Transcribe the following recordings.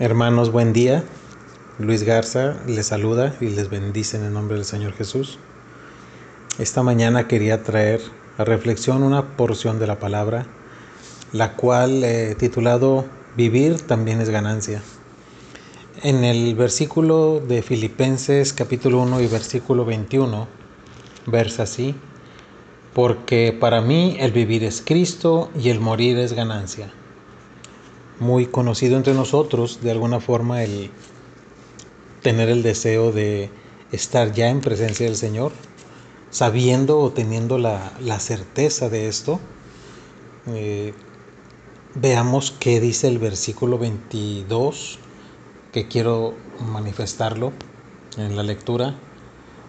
Hermanos, buen día. Luis Garza les saluda y les bendice en el nombre del Señor Jesús. Esta mañana quería traer a reflexión una porción de la palabra, la cual he titulado Vivir también es ganancia. En el versículo de Filipenses capítulo 1 y versículo 21, versa así, porque para mí el vivir es Cristo y el morir es ganancia muy conocido entre nosotros, de alguna forma, el tener el deseo de estar ya en presencia del Señor, sabiendo o teniendo la, certeza de esto. Eh, veamos qué dice el versículo 22, que quiero manifestarlo en la lectura.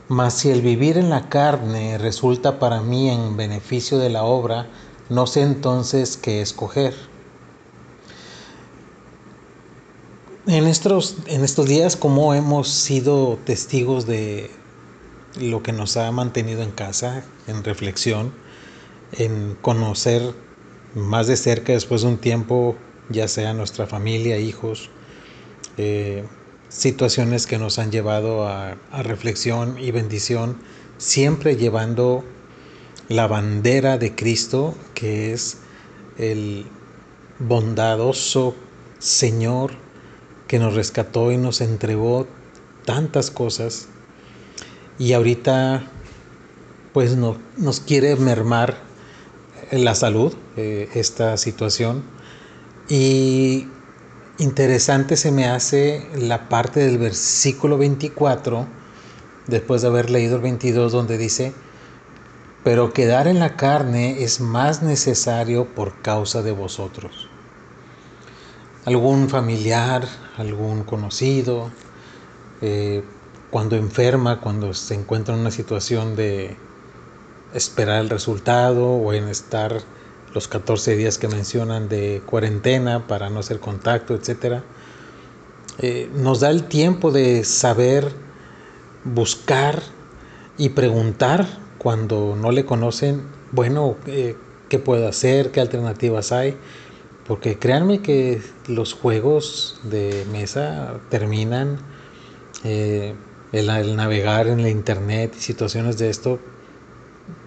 Mas si el vivir en la carne resulta para mí en beneficio de la obra, no sé entonces qué escoger En estos, en estos días, como hemos sido testigos de lo que nos ha mantenido en casa, en reflexión, en conocer más de cerca después de un tiempo, ya sea nuestra familia, hijos, eh, situaciones que nos han llevado a, a reflexión y bendición, siempre llevando la bandera de Cristo, que es el bondadoso Señor que nos rescató y nos entregó tantas cosas y ahorita pues no, nos quiere mermar la salud, eh, esta situación. Y interesante se me hace la parte del versículo 24, después de haber leído el 22, donde dice, pero quedar en la carne es más necesario por causa de vosotros algún familiar, algún conocido, eh, cuando enferma, cuando se encuentra en una situación de esperar el resultado o en estar los 14 días que mencionan de cuarentena para no hacer contacto, etc. Eh, nos da el tiempo de saber buscar y preguntar cuando no le conocen, bueno, eh, ¿qué puedo hacer? ¿Qué alternativas hay? Porque créanme que los juegos de mesa terminan, eh, el, navegar en la internet y situaciones de esto,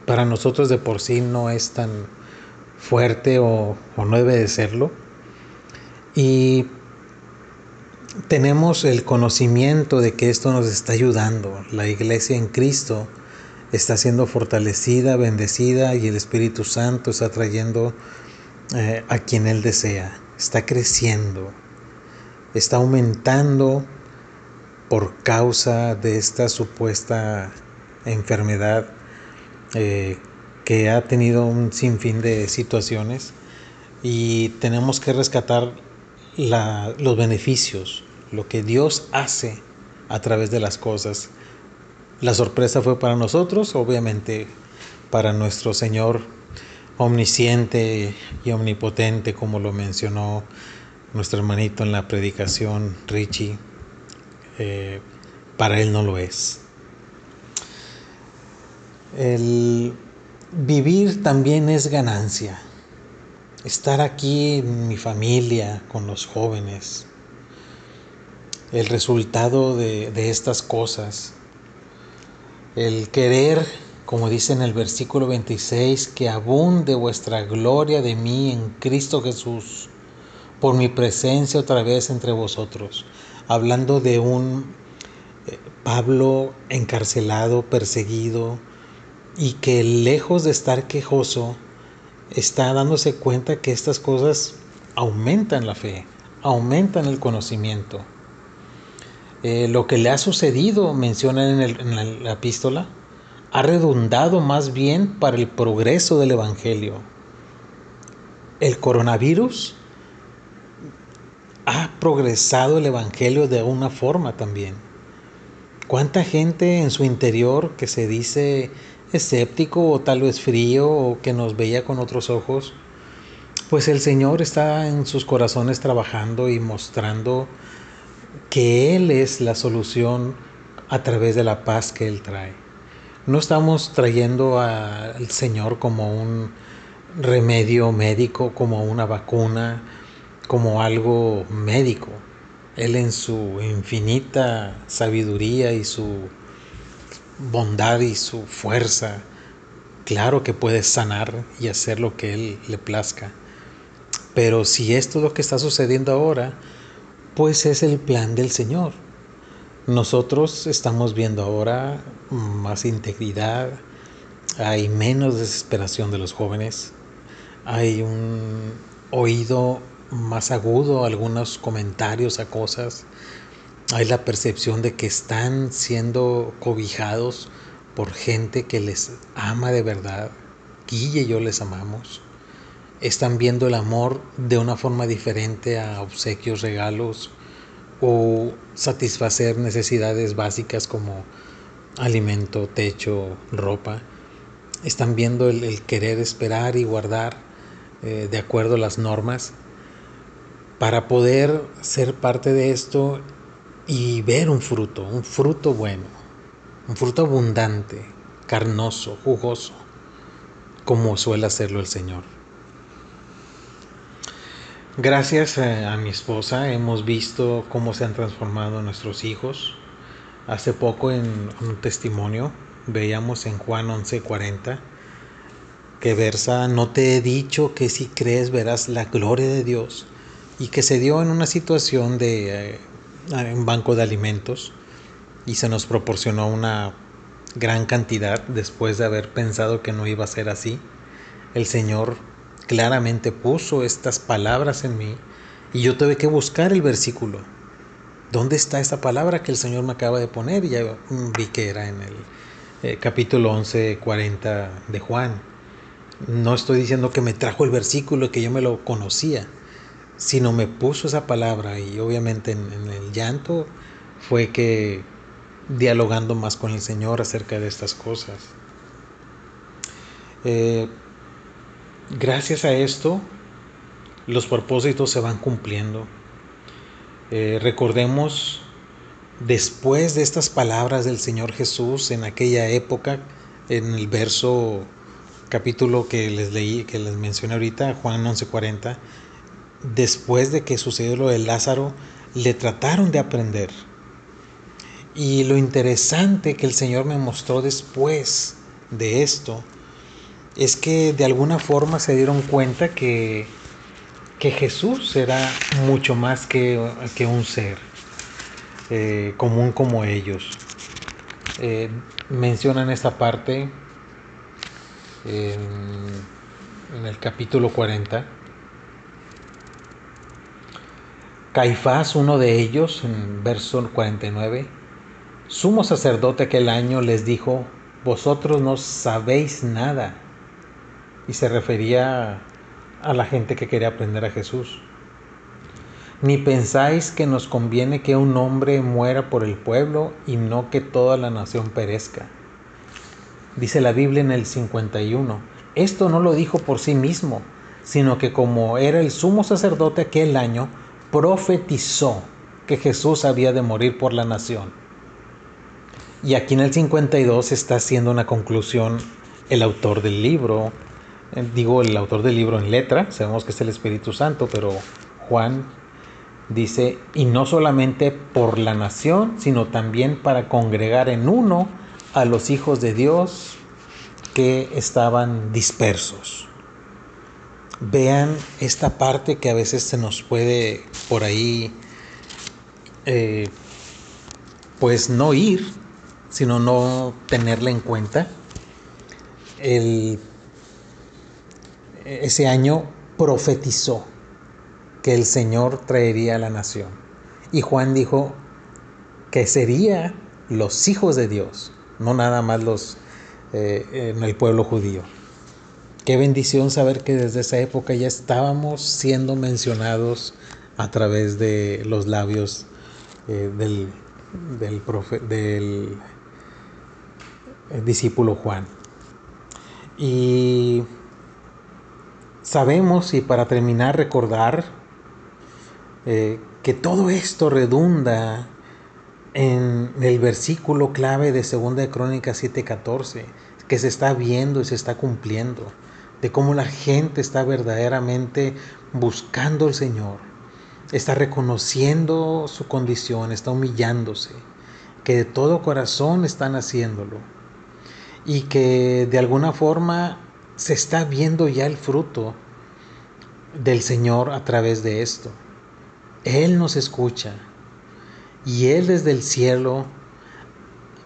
para nosotros de por sí no es tan fuerte o, o no debe de serlo. Y tenemos el conocimiento de que esto nos está ayudando. La iglesia en Cristo está siendo fortalecida, bendecida y el Espíritu Santo está trayendo eh, a quien Él desea. Está creciendo, está aumentando por causa de esta supuesta enfermedad eh, que ha tenido un sinfín de situaciones y tenemos que rescatar los beneficios, lo que Dios hace a través de las cosas. La sorpresa fue para nosotros, obviamente para nuestro Señor omnisciente y omnipotente, como lo mencionó nuestro hermanito en la predicación, Richie, eh, para él no lo es. El vivir también es ganancia. Estar aquí en mi familia, con los jóvenes, el resultado de, de estas cosas, el querer como dice en el versículo 26, que abunde vuestra gloria de mí en Cristo Jesús, por mi presencia otra vez entre vosotros. Hablando de un eh, Pablo encarcelado, perseguido, y que lejos de estar quejoso, está dándose cuenta que estas cosas aumentan la fe, aumentan el conocimiento. Eh, lo que le ha sucedido, menciona en, en la epístola, ha redundado más bien para el progreso del Evangelio. El coronavirus ha progresado el Evangelio de una forma también. ¿Cuánta gente en su interior que se dice escéptico o tal vez frío o que nos veía con otros ojos? Pues el Señor está en sus corazones trabajando y mostrando que Él es la solución a través de la paz que Él trae. No estamos trayendo al Señor como un remedio médico, como una vacuna, como algo médico. Él en su infinita sabiduría y su bondad y su fuerza, claro que puede sanar y hacer lo que Él le plazca. Pero si esto es lo que está sucediendo ahora, pues es el plan del Señor. Nosotros estamos viendo ahora más integridad, hay menos desesperación de los jóvenes, hay un oído más agudo, algunos comentarios a cosas, hay la percepción de que están siendo cobijados por gente que les ama de verdad. Guille y yo les amamos. Están viendo el amor de una forma diferente a obsequios, regalos o satisfacer necesidades básicas como alimento, techo, ropa. Están viendo el, querer esperar y guardar eh, de acuerdo a las normas para poder ser parte de esto y ver un fruto, un fruto bueno, un fruto abundante, carnoso, jugoso, como suele hacerlo el Señor. Gracias eh, a mi esposa hemos visto cómo se han transformado nuestros hijos. Hace poco en un testimonio veíamos en Juan 11:40 que versa, no te he dicho que si crees verás la gloria de Dios y que se dio en una situación de eh, un banco de alimentos y se nos proporcionó una gran cantidad después de haber pensado que no iba a ser así. El Señor claramente puso estas palabras en mí y yo tuve que buscar el versículo. ¿Dónde está esa palabra que el Señor me acaba de poner? Y ya vi que era en el eh, capítulo 11, 40 de Juan. No estoy diciendo que me trajo el versículo que yo me lo conocía sino me puso esa palabra y obviamente en, el llanto fue que dialogando más con el Señor acerca de estas cosas. Eh, gracias a esto, los propósitos se van cumpliendo. Eh, recordemos, después de estas palabras del Señor Jesús en aquella época, en el verso capítulo que les leí, que les mencioné ahorita, Juan 11:40, después de que sucedió lo de Lázaro, le trataron de aprender. Y lo interesante que el Señor me mostró después de esto es que de alguna forma se dieron cuenta que, que Jesús era mucho más que, un ser eh, común como ellos. Eh, mencionan esta parte en, en el capítulo 40 Caifás, uno de ellos, en verso 49, sumo sacerdote aquel año les dijo, vosotros no sabéis nada. Y se refería a la gente que quería aprender a Jesús. Ni pensáis que nos conviene que un hombre muera por el pueblo y no que toda la nación perezca. Dice la Biblia en el 51. Esto no lo dijo por sí mismo, sino que como era el sumo sacerdote aquel año, profetizó que Jesús había de morir por la nación. Y aquí en el 52 está haciendo una conclusión el autor del libro, digo el autor del libro en letra, sabemos que es el Espíritu Santo, pero Juan dice, y no solamente por la nación, sino también para congregar en uno a los hijos de Dios que estaban dispersos vean esta parte que a veces se nos puede por ahí, eh, pues no ir, sino no tenerla en cuenta. Ese año profetizó que el Señor traería a la nación. Y Juan dijo que sería los hijos de Dios, no nada más los eh, en el pueblo judío. Qué bendición saber que desde esa época ya estábamos siendo mencionados a través de los labios eh, del, del, eh, discípulo Juan. Y sabemos, y para terminar, recordar eh, que todo esto redunda en el versículo clave de 2 de Crónicas 7:14, que se está viendo y se está cumpliendo de cómo la gente está verdaderamente buscando al Señor, está reconociendo su condición, está humillándose, que de todo corazón están haciéndolo y que de alguna forma se está viendo ya el fruto del Señor a través de esto. Él nos escucha y Él desde el cielo,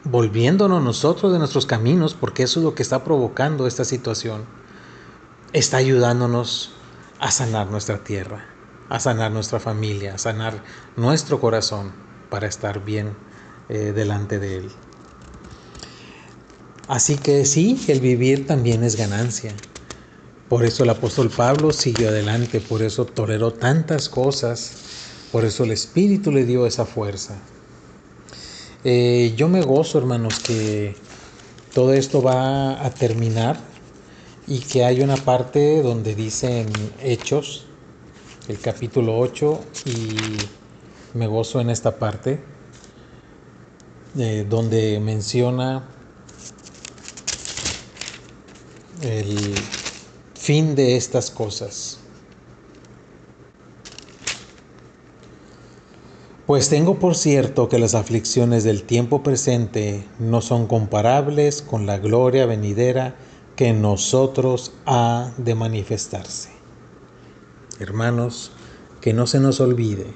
volviéndonos nosotros de nuestros caminos, porque eso es lo que está provocando esta situación, está ayudándonos a sanar nuestra tierra, a sanar nuestra familia, a sanar nuestro corazón para estar bien eh, delante de Él. Así que sí, el vivir también es ganancia. Por eso el apóstol Pablo siguió adelante, por eso toleró tantas cosas, por eso el Espíritu le dio esa fuerza. Eh, yo me gozo, hermanos, que todo esto va a terminar y que hay una parte donde dicen Hechos, el capítulo 8, y me gozo en esta parte, eh, donde menciona el fin de estas cosas. Pues tengo por cierto que las aflicciones del tiempo presente no son comparables con la gloria venidera que en nosotros ha de manifestarse. Hermanos, que no se nos olvide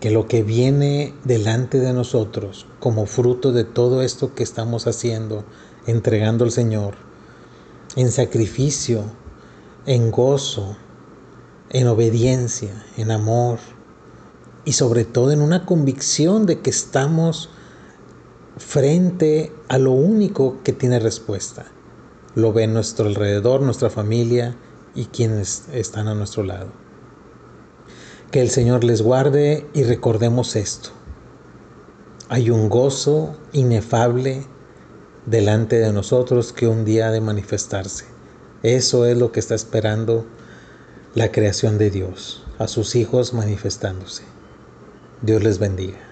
que lo que viene delante de nosotros como fruto de todo esto que estamos haciendo, entregando al Señor, en sacrificio, en gozo, en obediencia, en amor y sobre todo en una convicción de que estamos frente a lo único que tiene respuesta. Lo ve nuestro alrededor, nuestra familia y quienes están a nuestro lado. Que el Señor les guarde y recordemos esto. Hay un gozo inefable delante de nosotros que un día ha de manifestarse. Eso es lo que está esperando la creación de Dios, a sus hijos manifestándose. Dios les bendiga.